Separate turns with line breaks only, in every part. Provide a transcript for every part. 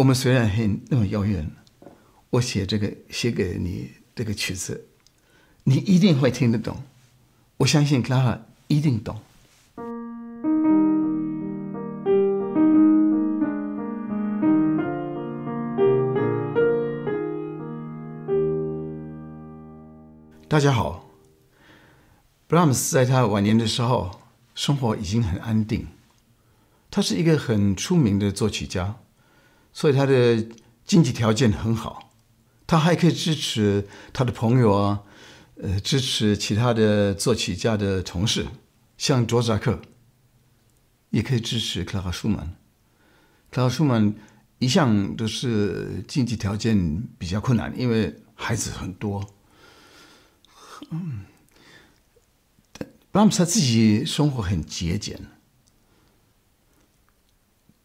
我们虽然很那么遥远，我写这个写给你这个曲子，你一定会听得懂。我相信 Clara 一定懂。大家好，Brahms 在他晚年的时候，生活已经很安定。他是一个很出名的作曲家，所以他的经济条件很好。他还可以支持他的朋友啊，呃，支持其他的作曲家的同事，像卓扎克，也可以支持克拉克舒曼。克拉克舒曼一向都是经济条件比较困难，因为孩子很多。嗯，布拉姆斯他自己生活很节俭，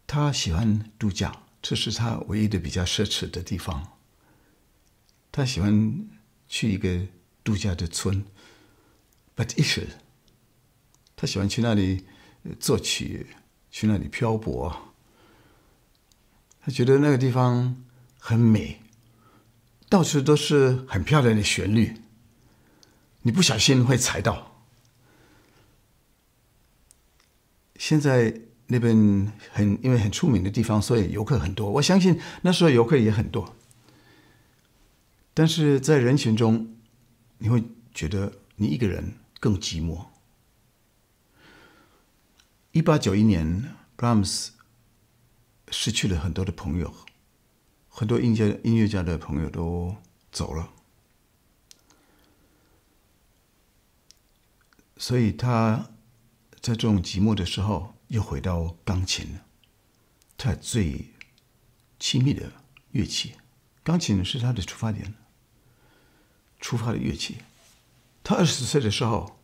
他喜欢度假，这是他唯一的比较奢侈的地方。他喜欢去一个度假的村，but is 他喜欢去那里作曲，去那里漂泊。他觉得那个地方很美，到处都是很漂亮的旋律。你不小心会踩到。现在那边很因为很出名的地方，所以游客很多。我相信那时候游客也很多。但是在人群中，你会觉得你一个人更寂寞。一八九一年，Brahms 失去了很多的朋友，很多音乐音乐家的朋友都走了。所以他在这种寂寞的时候，又回到钢琴了。他最亲密的乐器，钢琴是他的出发点，出发的乐器。他二十岁的时候，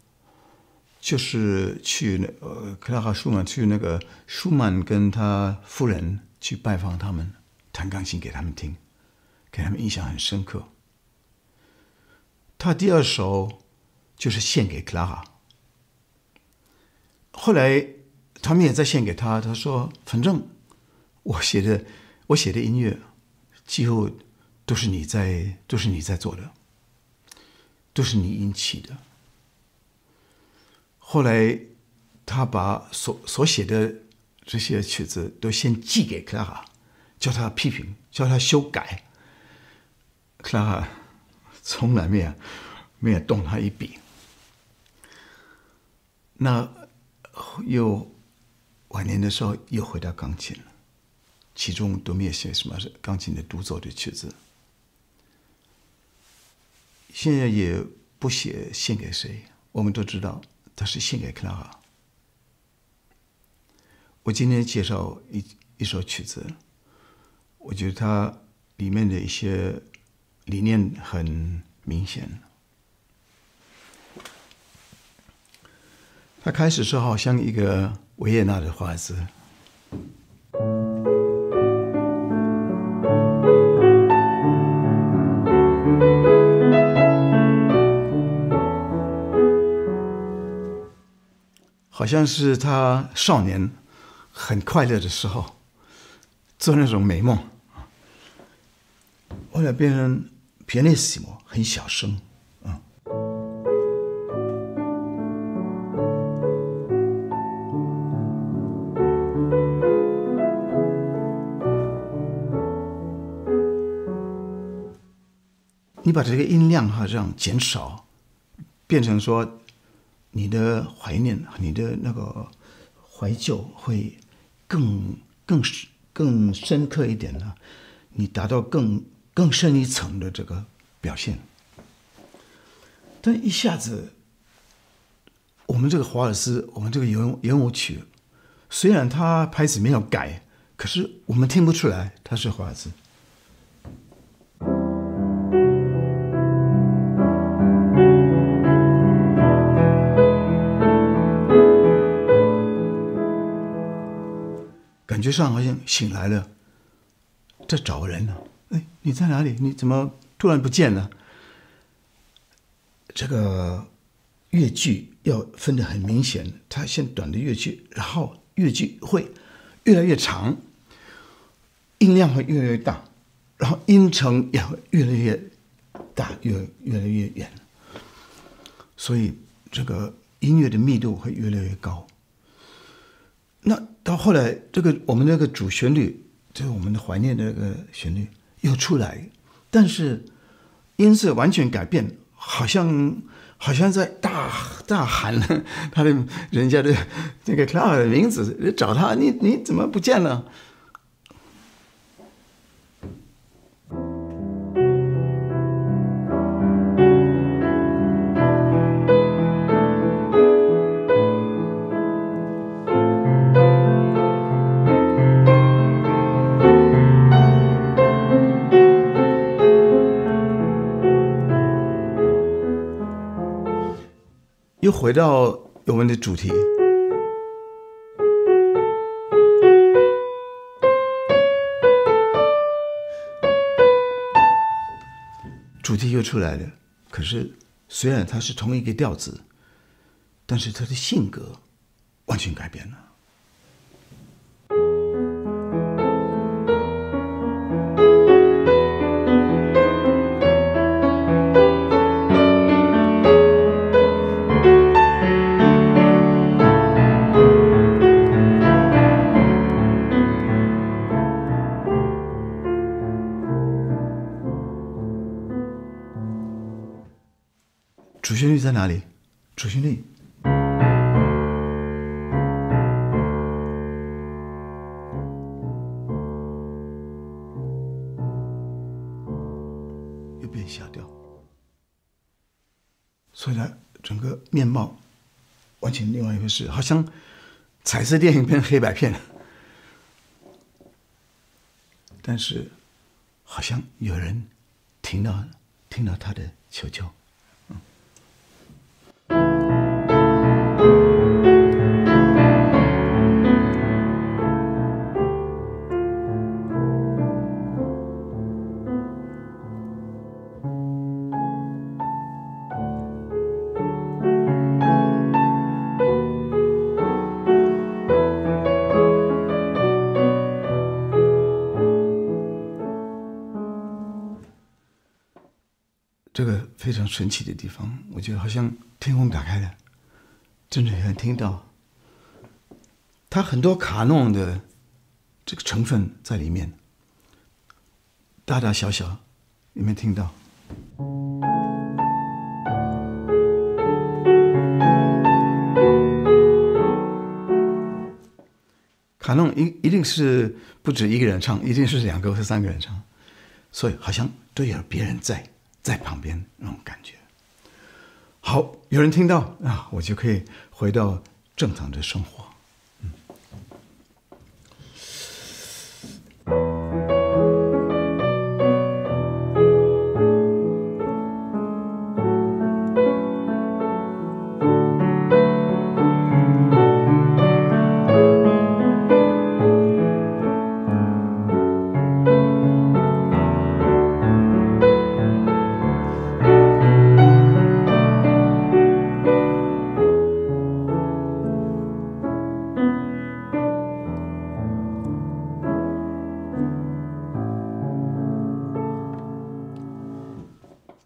就是去那呃克拉哈舒曼去那个舒曼跟他夫人去拜访他们，弹钢琴给他们听，给他们印象很深刻。他第二首就是献给克拉哈。后来，他们也在献给他。他说：“反正我写的，我写的音乐，几乎都是你在，都是你在做的，都是你引起的。”后来，他把所所写的这些曲子都先寄给克拉哈，叫他批评，叫他修改。克拉哈从来没有没有动他一笔。那。又晚年的时候又回到钢琴了，其中都没有写什么钢琴的独奏的曲子。现在也不写献给谁，我们都知道他是献给克拉哈。我今天介绍一一首曲子，我觉得它里面的一些理念很明显。他开始时好像一个维也纳的华尔兹，好像是他少年很快乐的时候做那种美梦，后来变成 pianissimo，很小声。你把这个音量哈这样减少，变成说你的怀念、你的那个怀旧会更更更深刻一点呢？你达到更更深一层的这个表现。但一下子，我们这个华尔兹，我们这个圆圆舞曲，虽然它拍子没有改，可是我们听不出来它是华尔兹。上好像醒来了，在找人呢。哎，你在哪里？你怎么突然不见了？这个乐句要分得很明显，它先短的乐句，然后乐句会越来越长，音量会越来越大，然后音程也会越来越大，越越来越远，所以这个音乐的密度会越来越高。那到后来，这个我们那个主旋律，就是我们的怀念的那个旋律又出来，但是音色完全改变，好像好像在大大喊他的人家的那个 Cloud 的名字，找他，你你怎么不见了？又回到我们的主题，主题又出来了。可是，虽然它是同一个调子，但是它的性格完全改变了。主旋律在哪里？主旋律。又变小调，所以呢，整个面貌完全另外一回事，好像彩色电影变黑白片了。但是，好像有人听到听到他的求救。非常神奇的地方，我觉得好像天空打开了，真的能听到。它很多卡弄的这个成分在里面，大大小小，有没有听到？卡弄一一定是不止一个人唱，一定是两个或三个人唱，所以好像都有别人在。在旁边那种感觉，好，有人听到啊，我就可以回到正常的生活。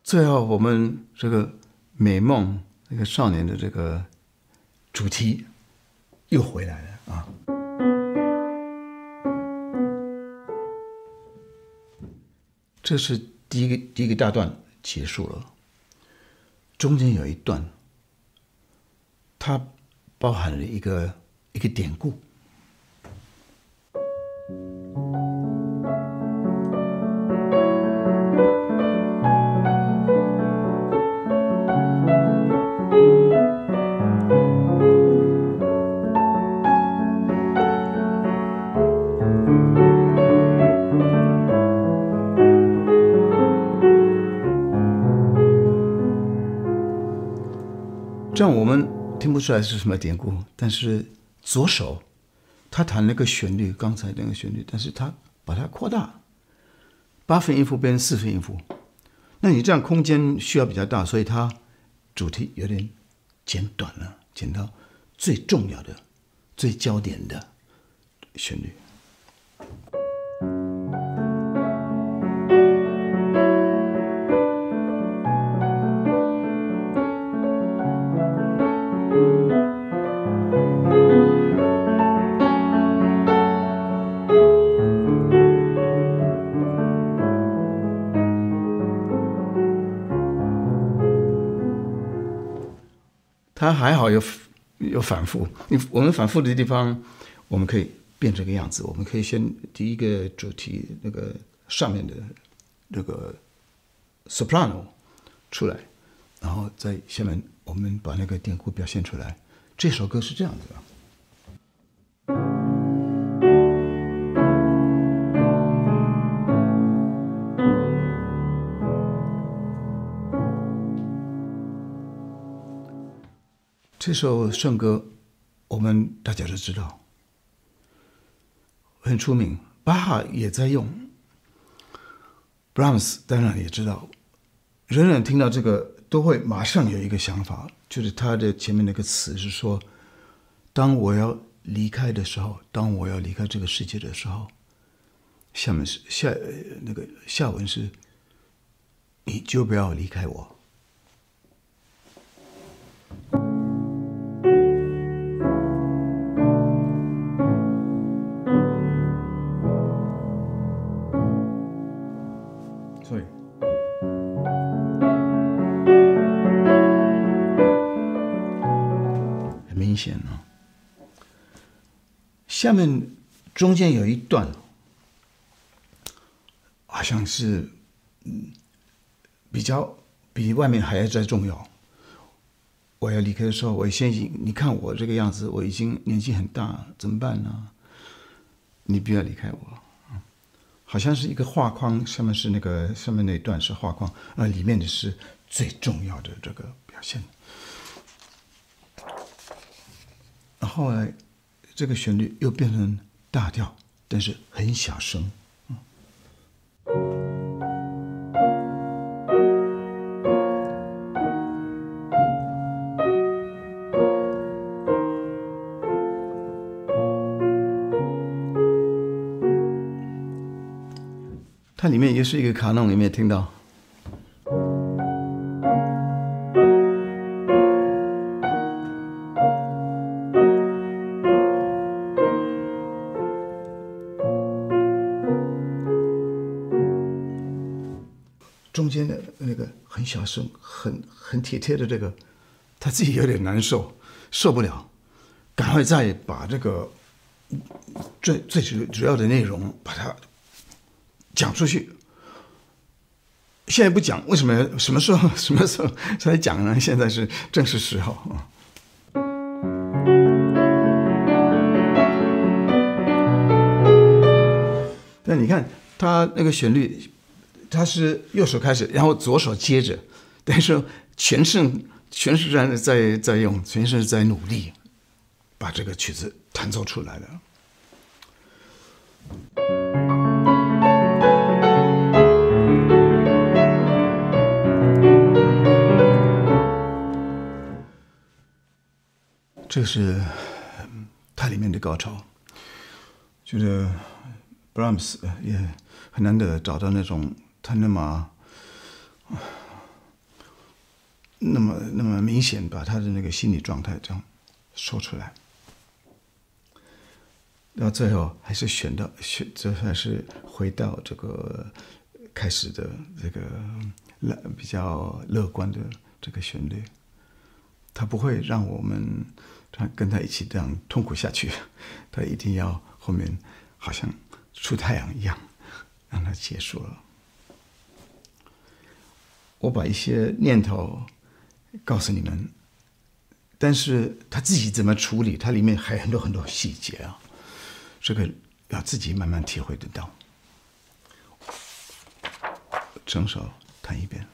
最后，我们这个美梦那个少年的这个主题又回来了啊！这是第一个第一个大段结束了，中间有一段，它包含了一个一个典故。这样我们听不出来是什么典故，但是左手他弹那个旋律，刚才那个旋律，但是他把它扩大，八分音符变成四分音符，那你这样空间需要比较大，所以它主题有点剪短了，剪到最重要的、最焦点的旋律。它还好有有反复。你我们反复的地方，我们可以变这个样子。我们可以先第一个主题那个上面的那个 soprano 出来，然后在下面我们把那个典故表现出来。这首歌是这样子的。这首圣歌，我们大家都知道，很出名。巴哈也在用，b r a h m s 当然也知道。人人听到这个，都会马上有一个想法，就是他的前面那个词是说：“当我要离开的时候，当我要离开这个世界的时候，下面是下那个下文是，你就不要离开我。”下面中间有一段，好像是嗯比较比外面还要再重要。我要离开的时候，我先你看我这个样子，我已经年纪很大，怎么办呢？你不要离开我，好像是一个画框，上面是那个上面那一段是画框，啊，里面的是最重要的这个表现。然后呢。这个旋律又变成大调，但是很小声。它里面也是一个卡农，里面听到。小声、很很体贴的这个，他自己有点难受，受不了，赶快再把这个最最主主要的内容把它讲出去。现在不讲，为什么？什么时候？什么时候才讲呢？现在是正是时候啊！但你看他那个旋律。他是右手开始，然后左手接着，但是全身全是在在在用，全身在努力把这个曲子弹奏出来了。这是它里面的高潮，觉得 Brahms 也很难得找到那种。他那么，那么那么明显，把他的那个心理状态这样说出来，到最后还是选到选，这还是回到这个开始的这个乐比较乐观的这个旋律，他不会让我们他跟他一起这样痛苦下去，他一定要后面好像出太阳一样，让它结束了。我把一些念头告诉你们，但是他自己怎么处理，它里面还有很多很多细节啊，这个要自己慢慢体会得到。整首弹一遍。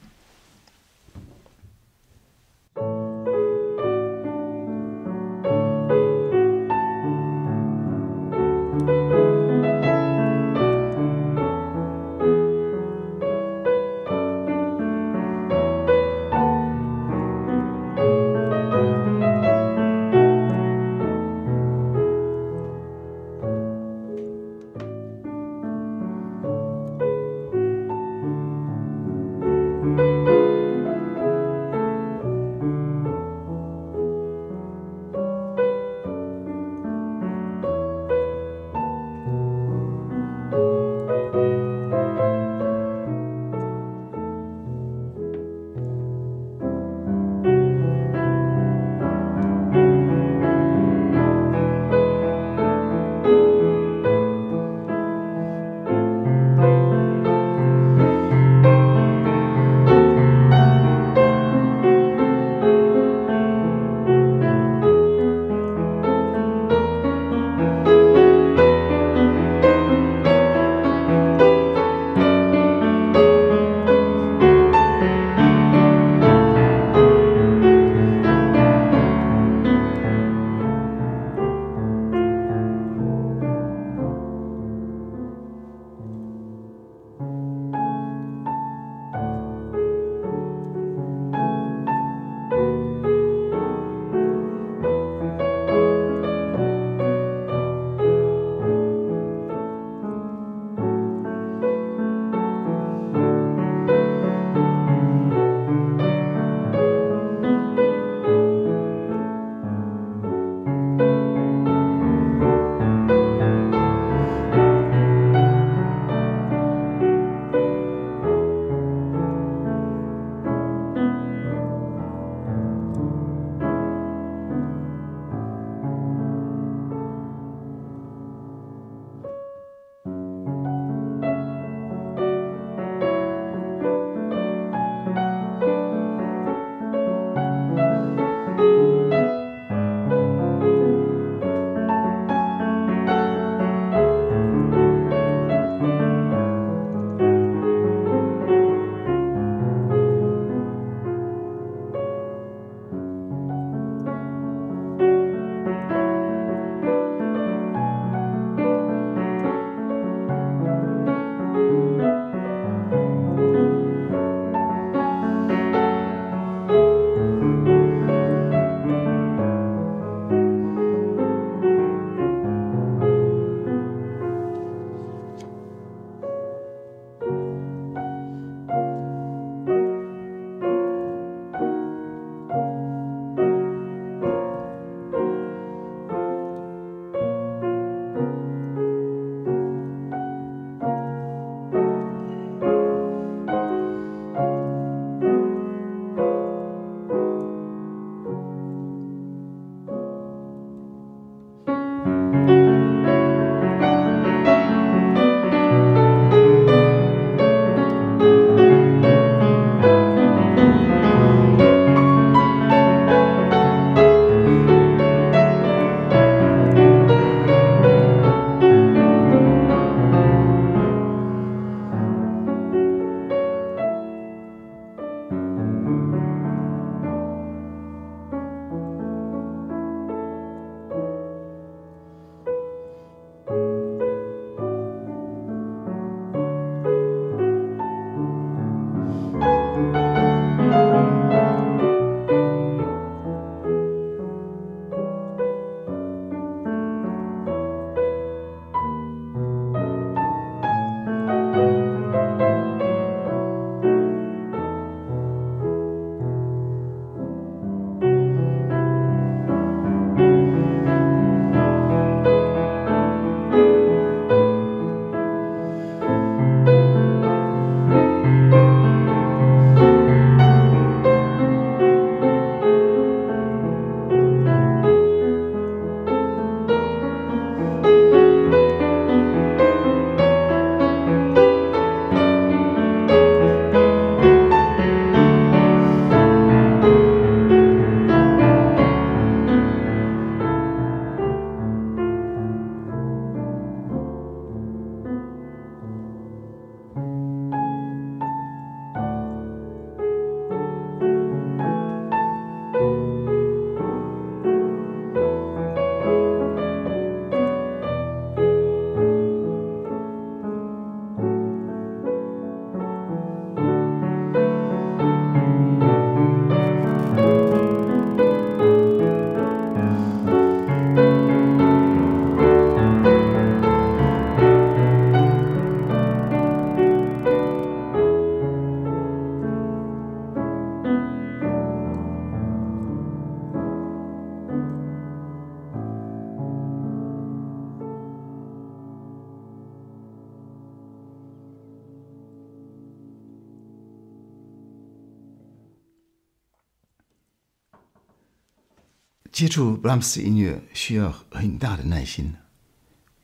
接触布拉姆斯音乐需要很大的耐心，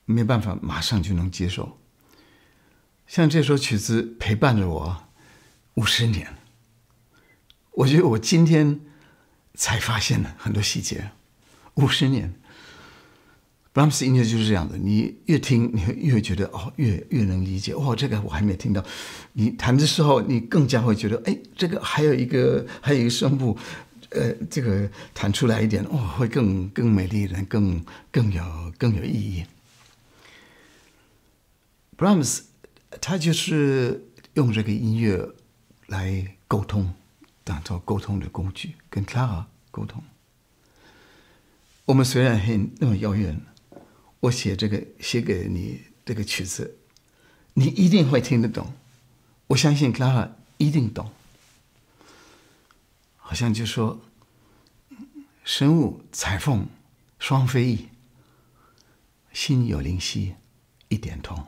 没办法马上就能接受。像这首曲子陪伴着我五十年，我觉得我今天才发现了很多细节。五十年，布拉姆斯音乐就是这样的，你越听，你会越觉得哦，越越能理解。哦，这个我还没听到。你弹的时候，你更加会觉得，哎，这个还有一个，还有一个声部。呃，这个弹出来一点，哇，会更更美丽人，更更有更有意义。Brahms，他就是用这个音乐来沟通，当做沟通的工具，跟 Clara 沟通。我们虽然很那么遥远，我写这个写给你这个曲子，你一定会听得懂。我相信 Clara 一定懂。好像就说身无彩凤双飞翼心有灵犀一点通。